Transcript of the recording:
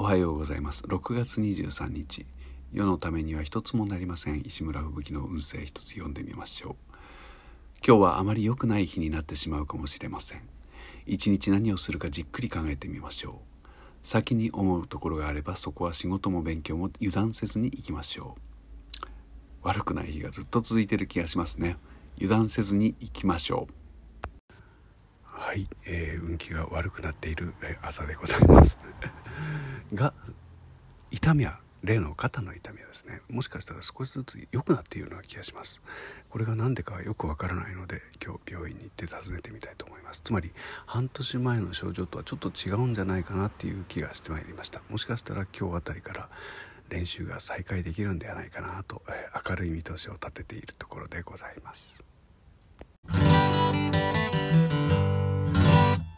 おはようございます。6月23日。世のためには一つもなりません。石村吹雪の運勢一つ読んでみましょう。今日はあまり良くない日になってしまうかもしれません。一日何をするかじっくり考えてみましょう。先に思うところがあればそこは仕事も勉強も油断せずに行きましょう。悪くない日がずっと続いている気がしますね。油断せずに行きましょう。はい、えー、運気が悪くなっている朝でございます。が痛みは例の肩の痛みはですねもしかしたら少しずつ良くなっているような気がします。これが何でかはよくわからないので今日病院に行って訪ねてみたいと思います。つまり半年前の症状とはちょっと違うんじゃないかなっていう気がしてまいりました。もしかしたら今日あたりから練習が再開できるんではないかなと、え、明るい見通しを立てているところでございます。